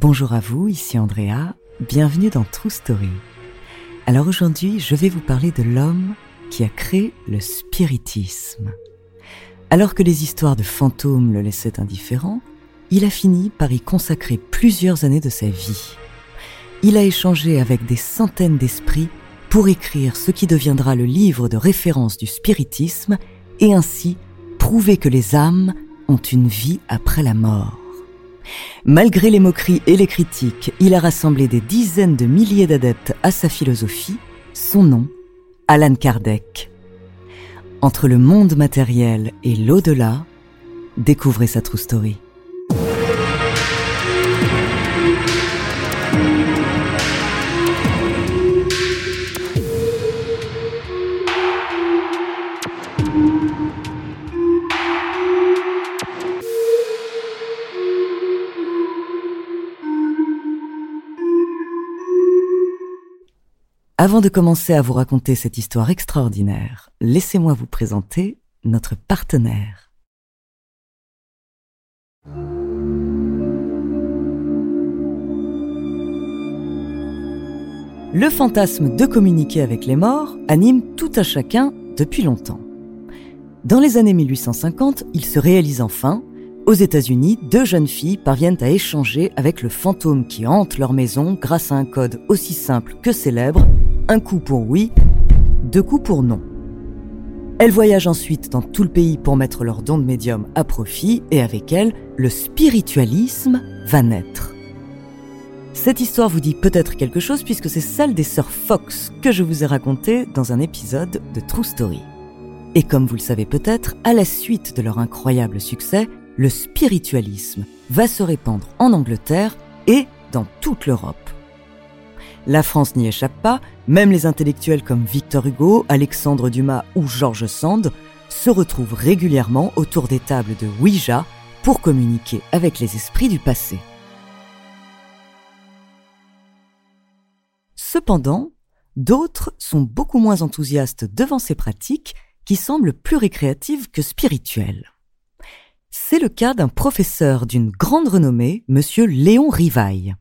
Bonjour à vous, ici Andrea, bienvenue dans True Story. Alors aujourd'hui, je vais vous parler de l'homme qui a créé le spiritisme. Alors que les histoires de fantômes le laissaient indifférent, il a fini par y consacrer plusieurs années de sa vie. Il a échangé avec des centaines d'esprits pour écrire ce qui deviendra le livre de référence du spiritisme et ainsi prouver que les âmes ont une vie après la mort. Malgré les moqueries et les critiques, il a rassemblé des dizaines de milliers d'adeptes à sa philosophie. Son nom, Alan Kardec. Entre le monde matériel et l'au-delà, découvrez sa true story. Avant de commencer à vous raconter cette histoire extraordinaire, laissez-moi vous présenter notre partenaire. Le fantasme de communiquer avec les morts anime tout à chacun depuis longtemps. Dans les années 1850, il se réalise enfin. Aux États-Unis, deux jeunes filles parviennent à échanger avec le fantôme qui hante leur maison grâce à un code aussi simple que célèbre un coup pour oui, deux coups pour non. Elles voyagent ensuite dans tout le pays pour mettre leur don de médium à profit et avec elles, le spiritualisme va naître. Cette histoire vous dit peut-être quelque chose puisque c'est celle des sœurs Fox que je vous ai racontée dans un épisode de True Story. Et comme vous le savez peut-être, à la suite de leur incroyable succès, le spiritualisme va se répandre en Angleterre et dans toute l'Europe. La France n'y échappe pas, même les intellectuels comme Victor Hugo, Alexandre Dumas ou George Sand se retrouvent régulièrement autour des tables de Ouija pour communiquer avec les esprits du passé. Cependant, d'autres sont beaucoup moins enthousiastes devant ces pratiques qui semblent plus récréatives que spirituelles. C'est le cas d'un professeur d'une grande renommée, monsieur Léon Rivaille.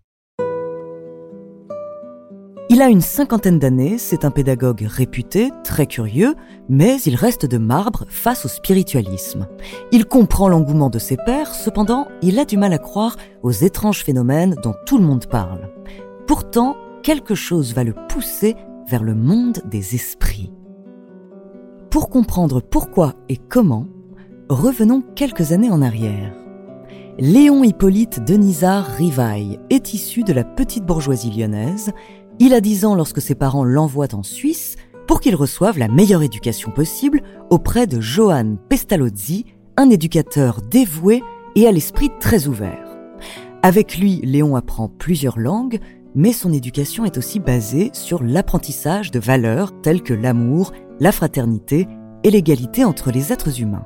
Il a une cinquantaine d'années, c'est un pédagogue réputé, très curieux, mais il reste de marbre face au spiritualisme. Il comprend l'engouement de ses pairs, cependant, il a du mal à croire aux étranges phénomènes dont tout le monde parle. Pourtant, quelque chose va le pousser vers le monde des esprits. Pour comprendre pourquoi et comment, revenons quelques années en arrière. Léon Hippolyte Denisard Rivaille est issu de la petite bourgeoisie lyonnaise il a 10 ans lorsque ses parents l'envoient en Suisse pour qu'il reçoive la meilleure éducation possible auprès de Johann Pestalozzi, un éducateur dévoué et à l'esprit très ouvert. Avec lui, Léon apprend plusieurs langues, mais son éducation est aussi basée sur l'apprentissage de valeurs telles que l'amour, la fraternité et l'égalité entre les êtres humains.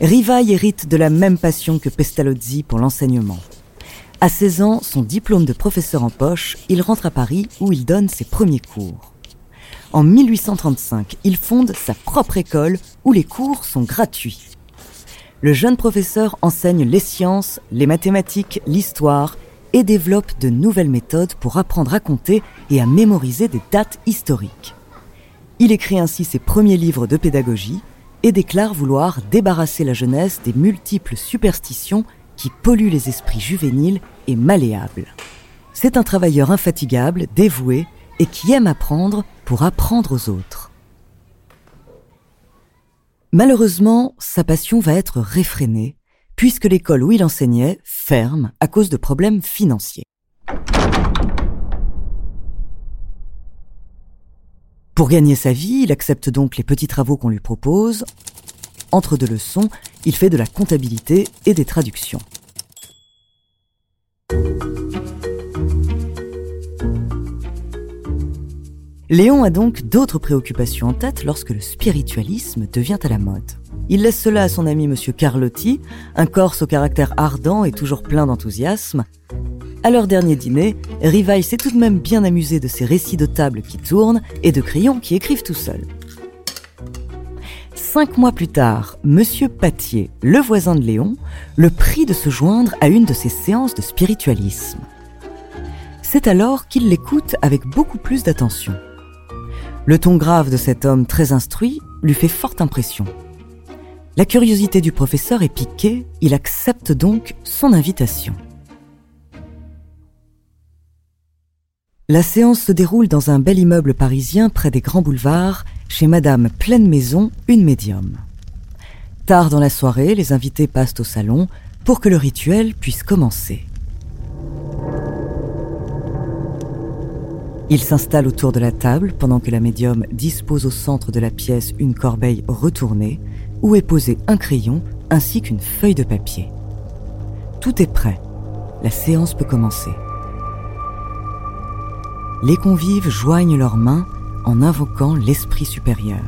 Rivaille hérite de la même passion que Pestalozzi pour l'enseignement. À 16 ans, son diplôme de professeur en poche, il rentre à Paris où il donne ses premiers cours. En 1835, il fonde sa propre école où les cours sont gratuits. Le jeune professeur enseigne les sciences, les mathématiques, l'histoire et développe de nouvelles méthodes pour apprendre à compter et à mémoriser des dates historiques. Il écrit ainsi ses premiers livres de pédagogie et déclare vouloir débarrasser la jeunesse des multiples superstitions qui polluent les esprits juvéniles et malléables. C'est un travailleur infatigable, dévoué et qui aime apprendre pour apprendre aux autres. Malheureusement, sa passion va être réfrénée puisque l'école où il enseignait ferme à cause de problèmes financiers. Pour gagner sa vie, il accepte donc les petits travaux qu'on lui propose. Entre deux leçons, il fait de la comptabilité et des traductions. Léon a donc d'autres préoccupations en tête lorsque le spiritualisme devient à la mode. Il laisse cela à son ami Monsieur Carlotti, un Corse au caractère ardent et toujours plein d'enthousiasme, à leur dernier dîner, Rivaille s'est tout de même bien amusé de ces récits de table qui tournent et de crayons qui écrivent tout seuls. cinq mois plus tard, Monsieur Patier, le voisin de Léon, le prie de se joindre à une de ses séances de spiritualisme. C'est alors qu'il l'écoute avec beaucoup plus d'attention. Le ton grave de cet homme très instruit lui fait forte impression. La curiosité du professeur est piquée, il accepte donc son invitation. La séance se déroule dans un bel immeuble parisien près des grands boulevards, chez Madame Pleine Maison, une médium. Tard dans la soirée, les invités passent au salon pour que le rituel puisse commencer. Ils s'installent autour de la table pendant que la médium dispose au centre de la pièce une corbeille retournée où est posé un crayon ainsi qu'une feuille de papier. Tout est prêt. La séance peut commencer les convives joignent leurs mains en invoquant l'Esprit supérieur.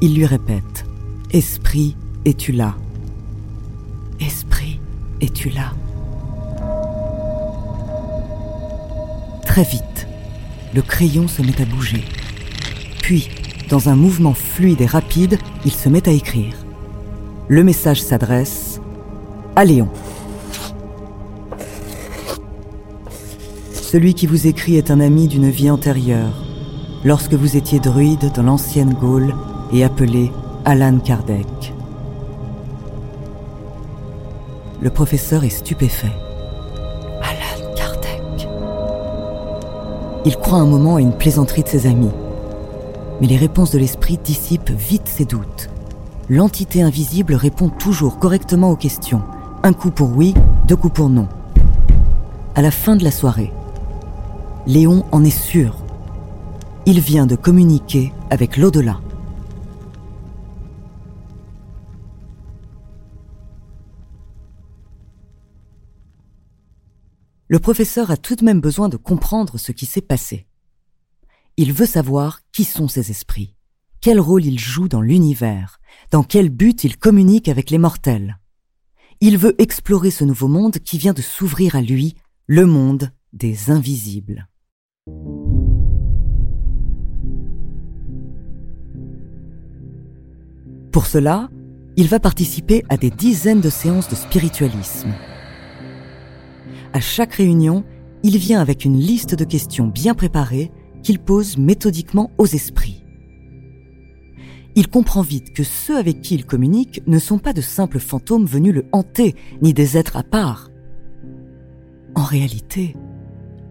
Ils lui répètent ⁇ Esprit, es-tu là? Esprit, es-tu là ?⁇ Très vite, le crayon se met à bouger. Puis, dans un mouvement fluide et rapide, il se met à écrire. Le message s'adresse à Léon. Celui qui vous écrit est un ami d'une vie antérieure, lorsque vous étiez druide dans l'ancienne Gaule et appelé Alan Kardec. Le professeur est stupéfait. Alan Kardec. Il croit un moment à une plaisanterie de ses amis. Mais les réponses de l'esprit dissipent vite ses doutes. L'entité invisible répond toujours correctement aux questions. Un coup pour oui, deux coups pour non. À la fin de la soirée, Léon en est sûr. Il vient de communiquer avec l'au-delà. Le professeur a tout de même besoin de comprendre ce qui s'est passé. Il veut savoir qui sont ces esprits, quel rôle ils jouent dans l'univers, dans quel but ils communiquent avec les mortels. Il veut explorer ce nouveau monde qui vient de s'ouvrir à lui, le monde des invisibles. Pour cela, il va participer à des dizaines de séances de spiritualisme. À chaque réunion, il vient avec une liste de questions bien préparées qu'il pose méthodiquement aux esprits. Il comprend vite que ceux avec qui il communique ne sont pas de simples fantômes venus le hanter, ni des êtres à part. En réalité,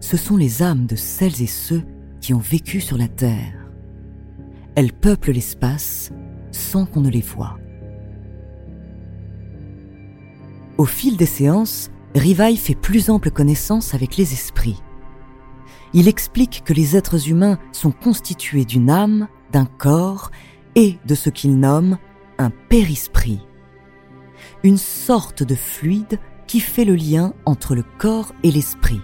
ce sont les âmes de celles et ceux qui ont vécu sur la Terre. Elles peuplent l'espace sans qu'on ne les voie. Au fil des séances, Rivaille fait plus ample connaissance avec les esprits. Il explique que les êtres humains sont constitués d'une âme, d'un corps et de ce qu'il nomme un périsprit, une sorte de fluide qui fait le lien entre le corps et l'esprit.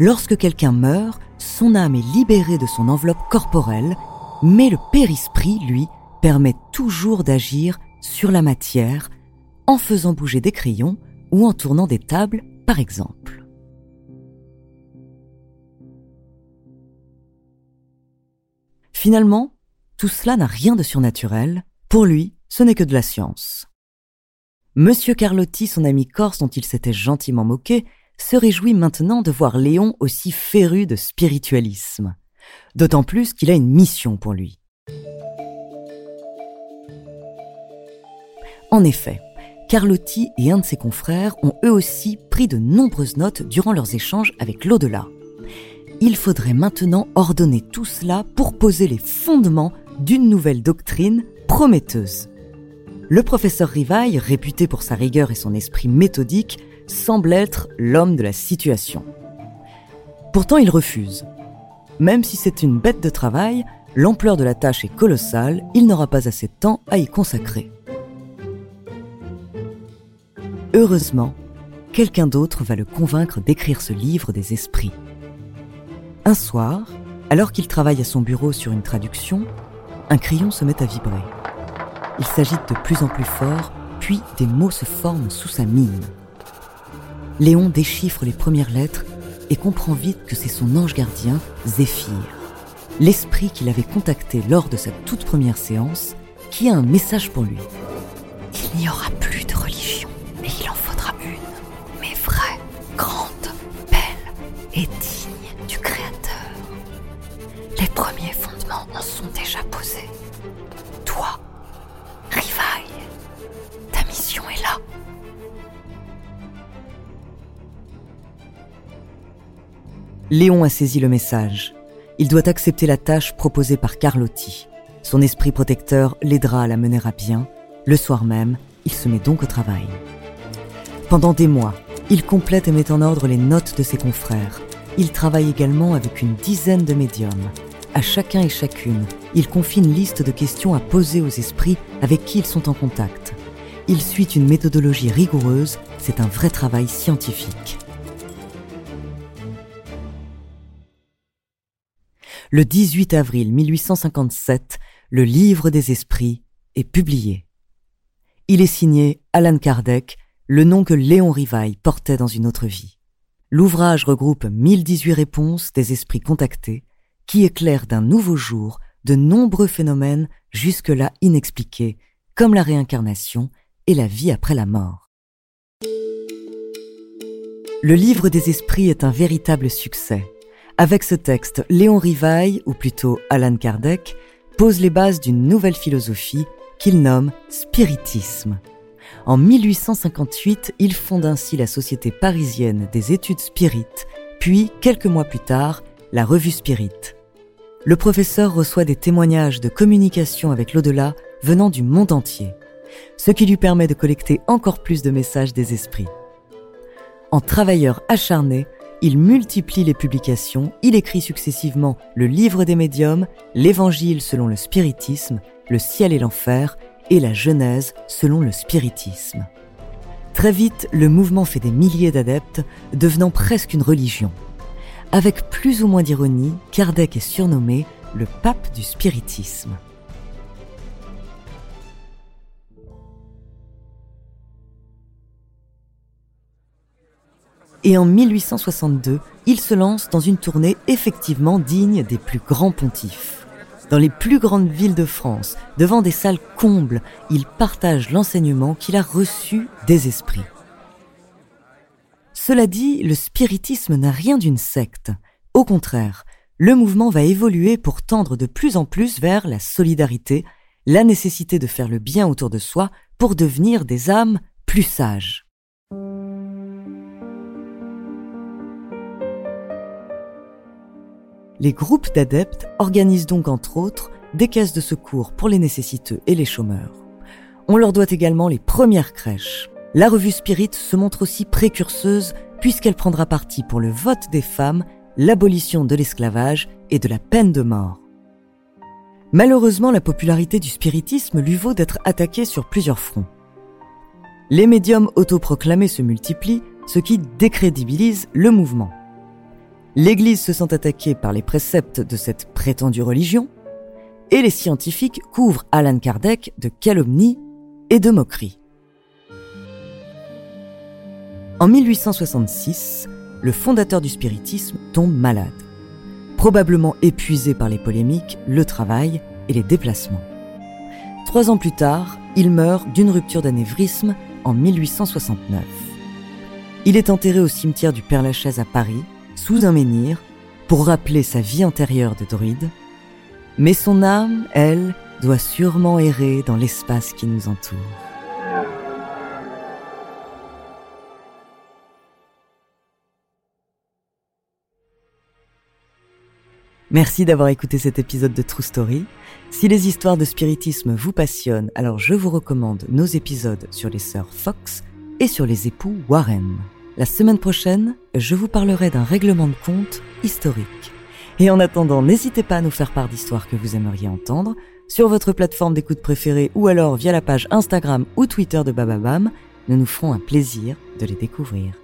Lorsque quelqu'un meurt, son âme est libérée de son enveloppe corporelle, mais le périsprit, lui, permet toujours d'agir sur la matière en faisant bouger des crayons ou en tournant des tables, par exemple. Finalement, tout cela n'a rien de surnaturel. Pour lui, ce n'est que de la science. Monsieur Carlotti, son ami corse dont il s'était gentiment moqué, se réjouit maintenant de voir Léon aussi féru de spiritualisme. D'autant plus qu'il a une mission pour lui. En effet, Carlotti et un de ses confrères ont eux aussi pris de nombreuses notes durant leurs échanges avec l'au-delà. Il faudrait maintenant ordonner tout cela pour poser les fondements d'une nouvelle doctrine prometteuse. Le professeur Rivaille, réputé pour sa rigueur et son esprit méthodique, semble être l'homme de la situation. Pourtant, il refuse. Même si c'est une bête de travail, l'ampleur de la tâche est colossale, il n'aura pas assez de temps à y consacrer. Heureusement, quelqu'un d'autre va le convaincre d'écrire ce livre des esprits. Un soir, alors qu'il travaille à son bureau sur une traduction, un crayon se met à vibrer. Il s'agite de plus en plus fort, puis des mots se forment sous sa mine. Léon déchiffre les premières lettres et comprend vite que c'est son ange gardien, Zéphyr, l'esprit qu'il avait contacté lors de sa toute première séance qui a un message pour lui. Il n'y aura plus Léon a saisi le message. Il doit accepter la tâche proposée par Carlotti. Son esprit protecteur l'aidera à la mener à bien. Le soir même, il se met donc au travail. Pendant des mois, il complète et met en ordre les notes de ses confrères. Il travaille également avec une dizaine de médiums. À chacun et chacune, il confie une liste de questions à poser aux esprits avec qui ils sont en contact. Il suit une méthodologie rigoureuse, c'est un vrai travail scientifique. Le 18 avril 1857, le Livre des Esprits est publié. Il est signé Alan Kardec, le nom que Léon Rivaille portait dans une autre vie. L'ouvrage regroupe 1018 réponses des esprits contactés qui éclairent d'un nouveau jour de nombreux phénomènes jusque-là inexpliqués, comme la réincarnation et la vie après la mort. Le livre des esprits est un véritable succès. Avec ce texte, Léon Rivaille, ou plutôt Alan Kardec, pose les bases d'une nouvelle philosophie qu'il nomme spiritisme. En 1858, il fonde ainsi la Société parisienne des études spirites, puis, quelques mois plus tard, la Revue Spirit. Le professeur reçoit des témoignages de communication avec l'au-delà venant du monde entier, ce qui lui permet de collecter encore plus de messages des esprits. En travailleur acharné, il multiplie les publications, il écrit successivement le Livre des médiums, l'Évangile selon le spiritisme, le ciel et l'enfer, et la Genèse selon le spiritisme. Très vite, le mouvement fait des milliers d'adeptes, devenant presque une religion. Avec plus ou moins d'ironie, Kardec est surnommé le pape du spiritisme. Et en 1862, il se lance dans une tournée effectivement digne des plus grands pontifs. Dans les plus grandes villes de France, devant des salles combles, il partage l'enseignement qu'il a reçu des esprits. Cela dit, le spiritisme n'a rien d'une secte. Au contraire, le mouvement va évoluer pour tendre de plus en plus vers la solidarité, la nécessité de faire le bien autour de soi pour devenir des âmes plus sages. Les groupes d'adeptes organisent donc entre autres des caisses de secours pour les nécessiteux et les chômeurs. On leur doit également les premières crèches. La revue Spirit se montre aussi précurseuse puisqu'elle prendra parti pour le vote des femmes, l'abolition de l'esclavage et de la peine de mort. Malheureusement, la popularité du spiritisme lui vaut d'être attaqué sur plusieurs fronts. Les médiums autoproclamés se multiplient, ce qui décrédibilise le mouvement. L'Église se sent attaquée par les préceptes de cette prétendue religion, et les scientifiques couvrent Alan Kardec de calomnie et de moquerie. En 1866, le fondateur du spiritisme tombe malade, probablement épuisé par les polémiques, le travail et les déplacements. Trois ans plus tard, il meurt d'une rupture d'anévrisme en 1869. Il est enterré au cimetière du Père-Lachaise à Paris sous un menhir pour rappeler sa vie antérieure de druide, mais son âme, elle, doit sûrement errer dans l'espace qui nous entoure. Merci d'avoir écouté cet épisode de True Story. Si les histoires de spiritisme vous passionnent, alors je vous recommande nos épisodes sur les sœurs Fox et sur les époux Warren. La semaine prochaine, je vous parlerai d'un règlement de compte historique. Et en attendant, n'hésitez pas à nous faire part d'histoires que vous aimeriez entendre sur votre plateforme d'écoute préférée ou alors via la page Instagram ou Twitter de Bababam. Nous nous ferons un plaisir de les découvrir.